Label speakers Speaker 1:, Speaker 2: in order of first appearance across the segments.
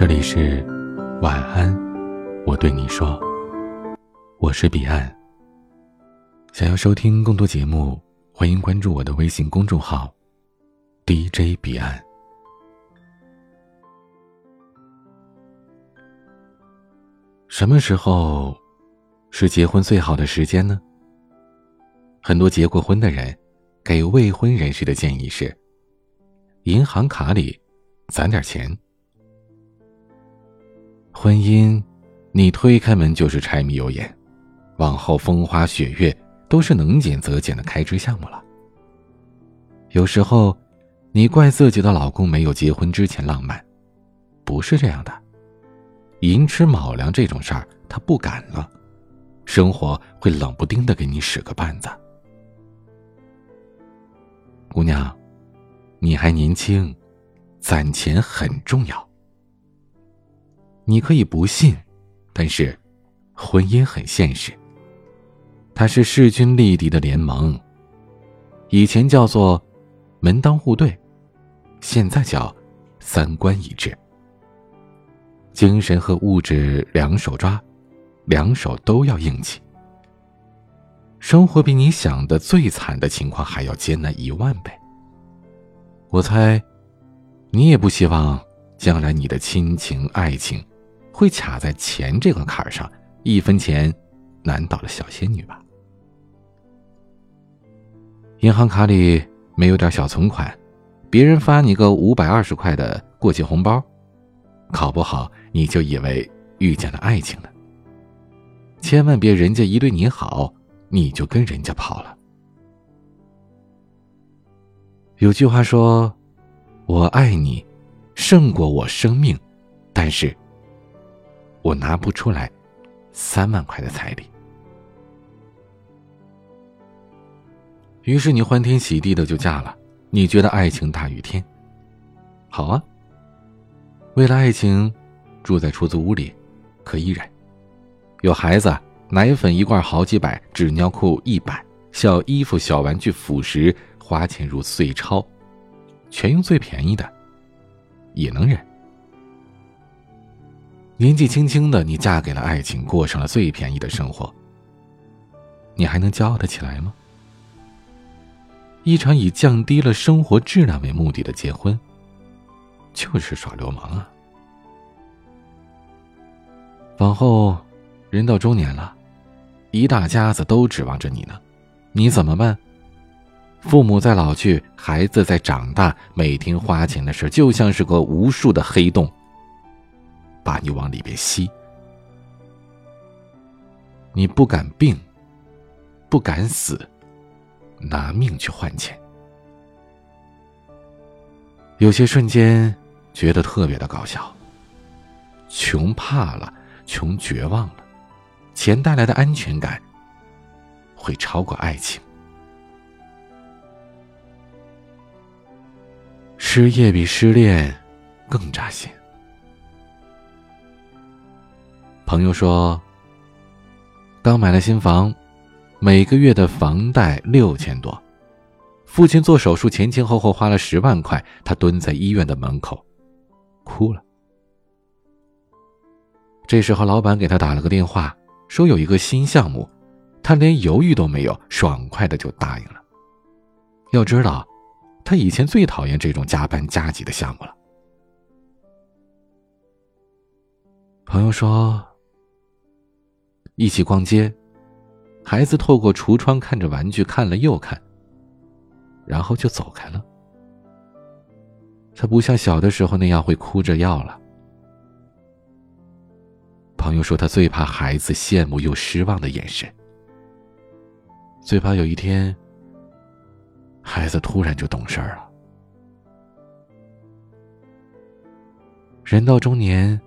Speaker 1: 这里是晚安，我对你说，我是彼岸。想要收听更多节目，欢迎关注我的微信公众号 DJ 彼岸。什么时候是结婚最好的时间呢？很多结过婚的人给未婚人士的建议是：银行卡里攒点钱。婚姻，你推开门就是柴米油盐，往后风花雪月都是能减则减的开支项目了。有时候，你怪自己的老公没有结婚之前浪漫，不是这样的。寅吃卯粮这种事儿，他不敢了，生活会冷不丁的给你使个绊子。姑娘，你还年轻，攒钱很重要。你可以不信，但是，婚姻很现实。它是势均力敌的联盟，以前叫做门当户对，现在叫三观一致。精神和物质两手抓，两手都要硬气。生活比你想的最惨的情况还要艰难一万倍。我猜，你也不希望将来你的亲情爱情。会卡在钱这个坎儿上，一分钱难倒了小仙女吧？银行卡里没有点小存款，别人发你个五百二十块的过节红包，考不好你就以为遇见了爱情了。千万别人家一对你好，你就跟人家跑了。有句话说：“我爱你，胜过我生命。”但是。我拿不出来三万块的彩礼，于是你欢天喜地的就嫁了。你觉得爱情大于天？好啊，为了爱情住在出租屋里可以忍，有孩子奶粉一罐好几百，纸尿裤一百，小衣服小玩具辅食花钱如碎钞，全用最便宜的也能忍。年纪轻轻的你嫁给了爱情，过上了最便宜的生活。你还能骄傲的起来吗？一场以降低了生活质量为目的的结婚，就是耍流氓啊！往后，人到中年了，一大家子都指望着你呢，你怎么办？父母在老去，孩子在长大，每天花钱的事就像是个无数的黑洞。把你往里边吸，你不敢病，不敢死，拿命去换钱。有些瞬间觉得特别的搞笑。穷怕了，穷绝望了，钱带来的安全感会超过爱情。失业比失恋更扎心。朋友说，刚买了新房，每个月的房贷六千多，父亲做手术前前后后花了十万块，他蹲在医院的门口，哭了。这时候，老板给他打了个电话，说有一个新项目，他连犹豫都没有，爽快的就答应了。要知道，他以前最讨厌这种加班加急的项目了。朋友说。一起逛街，孩子透过橱窗看着玩具，看了又看，然后就走开了。他不像小的时候那样会哭着要了。朋友说，他最怕孩子羡慕又失望的眼神，最怕有一天，孩子突然就懂事儿了。人到中年，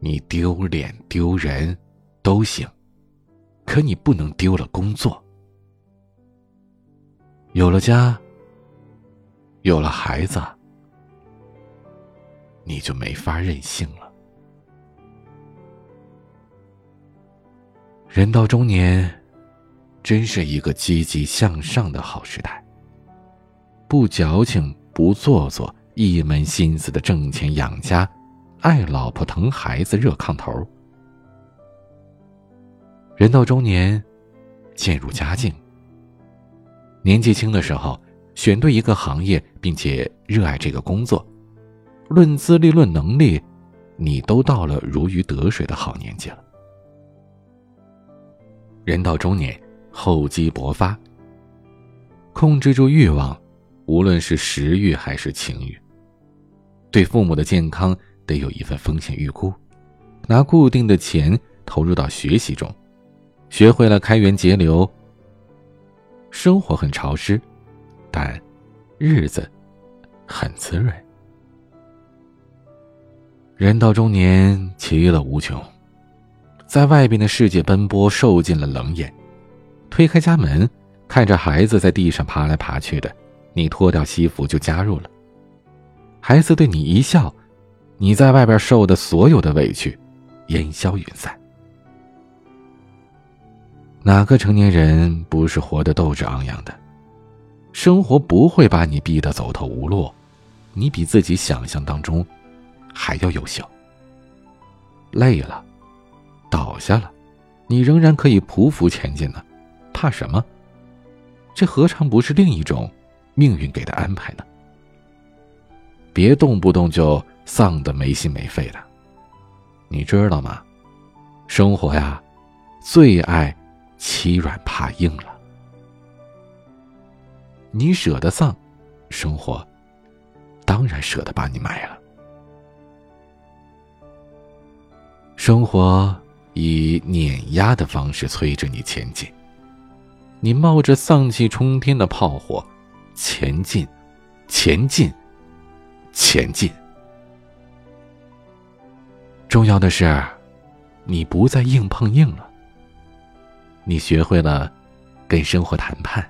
Speaker 1: 你丢脸丢人。都行，可你不能丢了工作。有了家，有了孩子，你就没法任性了。人到中年，真是一个积极向上的好时代。不矫情，不做作，一门心思的挣钱养家，爱老婆疼孩子热炕头。人到中年，渐入佳境。年纪轻的时候，选对一个行业，并且热爱这个工作，论资历、论能力，你都到了如鱼得水的好年纪了。人到中年，厚积薄发。控制住欲望，无论是食欲还是情欲。对父母的健康得有一份风险预估，拿固定的钱投入到学习中，学会了开源节流。生活很潮湿，但日子很滋润。人到中年，其乐无穷，在外边的世界奔波，受尽了冷眼。推开家门。看着孩子在地上爬来爬去的，你脱掉西服就加入了。孩子对你一笑，你在外边受的所有的委屈烟消云散。哪个成年人不是活得斗志昂扬的？生活不会把你逼得走投无路，你比自己想象当中还要优秀。累了，倒下了，你仍然可以匍匐前进呢，怕什么？这何尝不是另一种命运给的安排呢？别动不动就丧得没心没肺的，你知道吗？生活呀，最爱欺软怕硬了。你舍得丧，生活当然舍得把你埋了。生活以碾压的方式催着你前进。你冒着丧气冲天的炮火，前进，前进，前进。重要的是，你不再硬碰硬了。你学会了跟生活谈判。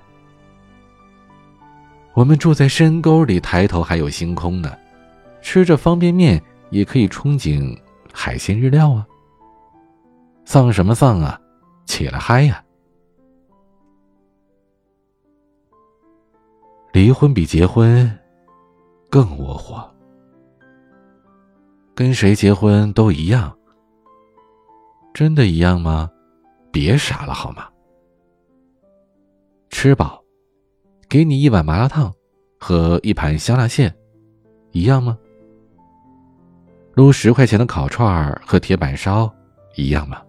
Speaker 1: 我们住在深沟里，抬头还有星空呢。吃着方便面，也可以憧憬海鲜日料啊。丧什么丧啊？起来嗨呀！离婚比结婚更窝火。跟谁结婚都一样，真的一样吗？别傻了好吗？吃饱，给你一碗麻辣烫和一盘香辣蟹，一样吗？撸十块钱的烤串儿和铁板烧，一样吗？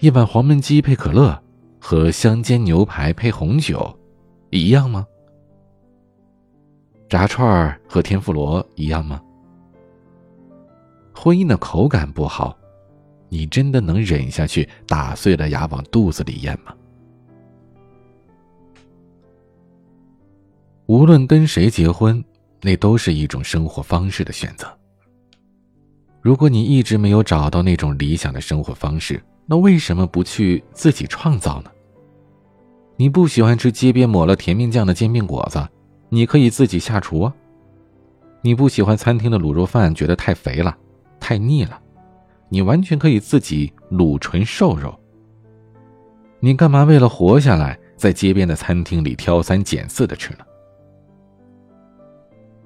Speaker 1: 一碗黄焖鸡配可乐和香煎牛排配红酒。一样吗？炸串儿和天妇罗一样吗？婚姻的口感不好，你真的能忍下去，打碎了牙往肚子里咽吗？无论跟谁结婚，那都是一种生活方式的选择。如果你一直没有找到那种理想的生活方式，那为什么不去自己创造呢？你不喜欢吃街边抹了甜面酱的煎饼果子，你可以自己下厨啊。你不喜欢餐厅的卤肉饭，觉得太肥了、太腻了，你完全可以自己卤纯瘦肉。你干嘛为了活下来，在街边的餐厅里挑三拣四的吃呢？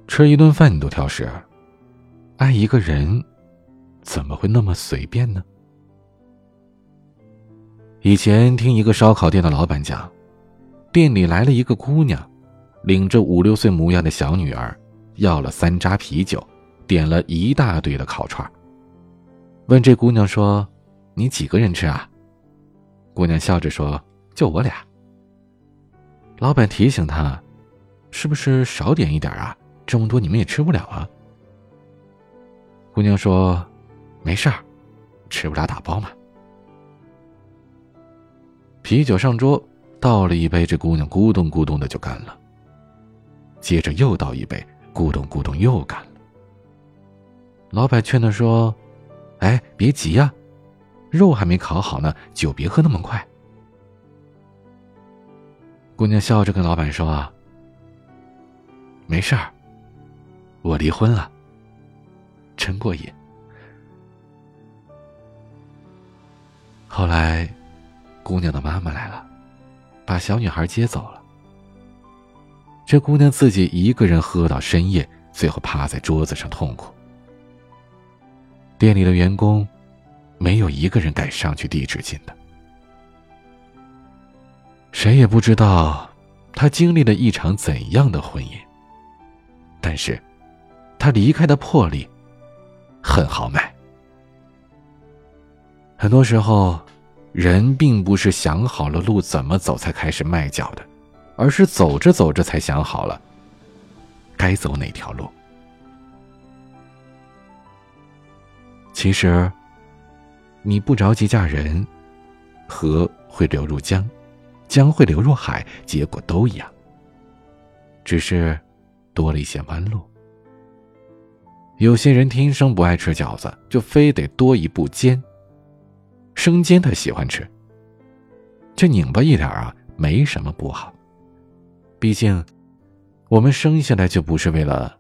Speaker 1: 吃一顿饭你都挑食，爱一个人，怎么会那么随便呢？以前听一个烧烤店的老板讲。店里来了一个姑娘，领着五六岁模样的小女儿，要了三扎啤酒，点了一大堆的烤串问这姑娘说：“你几个人吃啊？”姑娘笑着说：“就我俩。”老板提醒她：“是不是少点一点啊？这么多你们也吃不了啊。”姑娘说：“没事儿，吃不了打包嘛。”啤酒上桌。倒了一杯，这姑娘咕咚咕咚的就干了。接着又倒一杯，咕咚咕咚又干了。老板劝她说：“哎，别急呀，肉还没烤好呢，酒别喝那么快。”姑娘笑着跟老板说：“啊没事儿，我离婚了，真过瘾。”后来，姑娘的妈妈来了。把小女孩接走了。这姑娘自己一个人喝到深夜，最后趴在桌子上痛苦，店里的员工没有一个人敢上去递纸巾的。谁也不知道他经历了一场怎样的婚姻，但是，他离开的魄力很豪迈。很多时候，人并不是想好了路怎么走才开始迈脚的，而是走着走着才想好了该走哪条路。其实，你不着急嫁人，河会流入江。江会流入海，结果都一样，只是多了一些弯路。有些人天生不爱吃饺子，就非得多一步煎。生煎他喜欢吃，这拧巴一点啊，没什么不好。毕竟，我们生下来就不是为了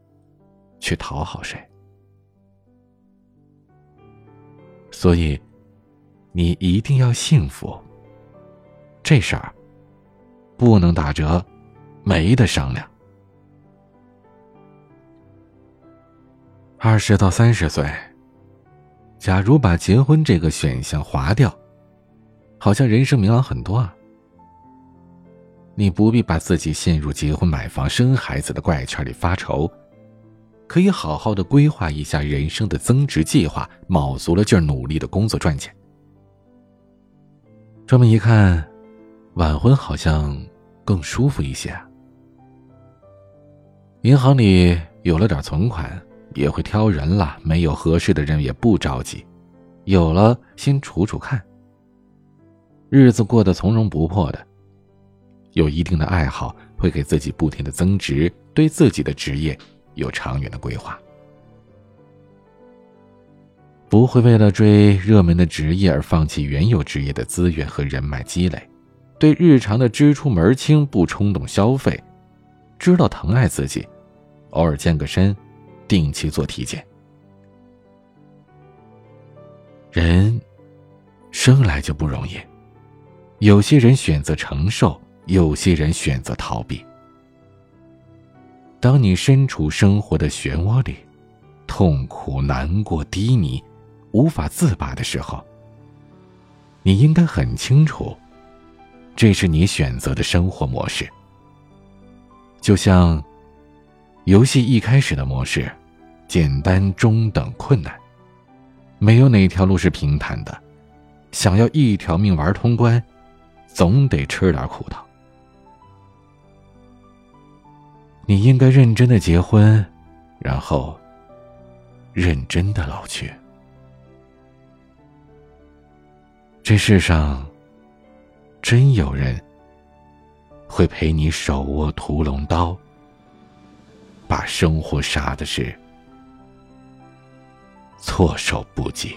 Speaker 1: 去讨好谁，所以你一定要幸福。这事儿。不能打折，没得商量。二十到三十岁，假如把结婚这个选项划掉，好像人生明朗很多啊。你不必把自己陷入结婚、买房、生孩子的怪圈里发愁，可以好好的规划一下人生的增值计划，卯足了劲儿努力的工作赚钱。这么一看。晚婚好像更舒服一些。银行里有了点存款，也会挑人了；没有合适的人也不着急，有了先处处看。日子过得从容不迫的，有一定的爱好，会给自己不停的增值，对自己的职业有长远的规划，不会为了追热门的职业而放弃原有职业的资源和人脉积累。对日常的支出门清，不冲动消费，知道疼爱自己，偶尔健个身，定期做体检。人生来就不容易，有些人选择承受，有些人选择逃避。当你身处生活的漩涡里，痛苦、难过、低迷，无法自拔的时候，你应该很清楚。这是你选择的生活模式，就像游戏一开始的模式，简单、中等、困难，没有哪条路是平坦的。想要一条命玩通关，总得吃点苦头。你应该认真的结婚，然后认真的老去。这世上。真有人会陪你手握屠龙刀，把生活杀的是措手不及。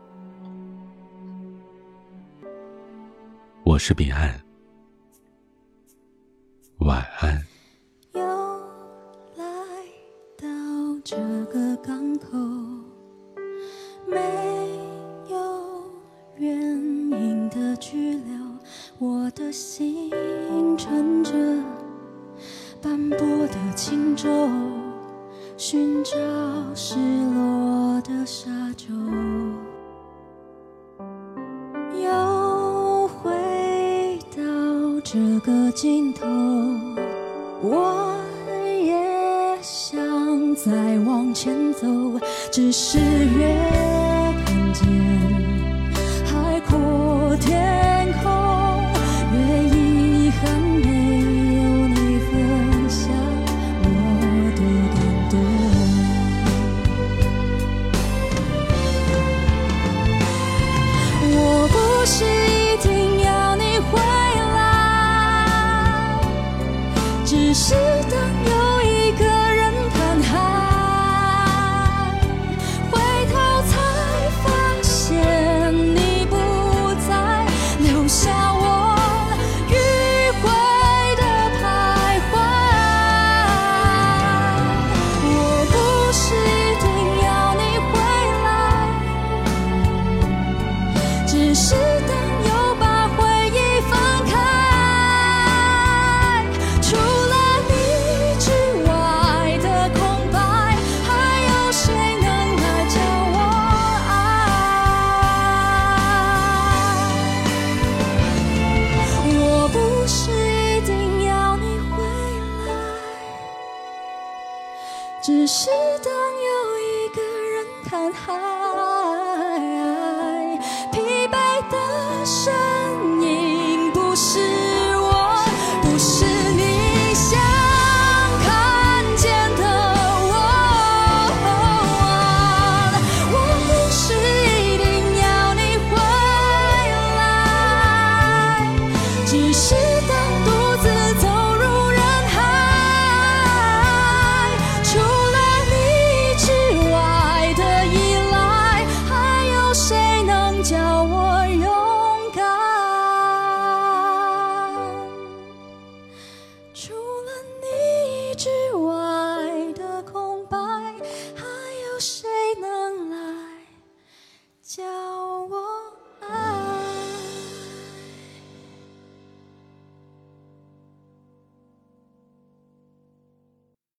Speaker 1: 我是彼岸。晚安。
Speaker 2: 又来到这个港口，没有原因的拘留，我的心乘着斑驳的轻舟，寻找失落的沙洲。我也想再往前走，只是越只是当。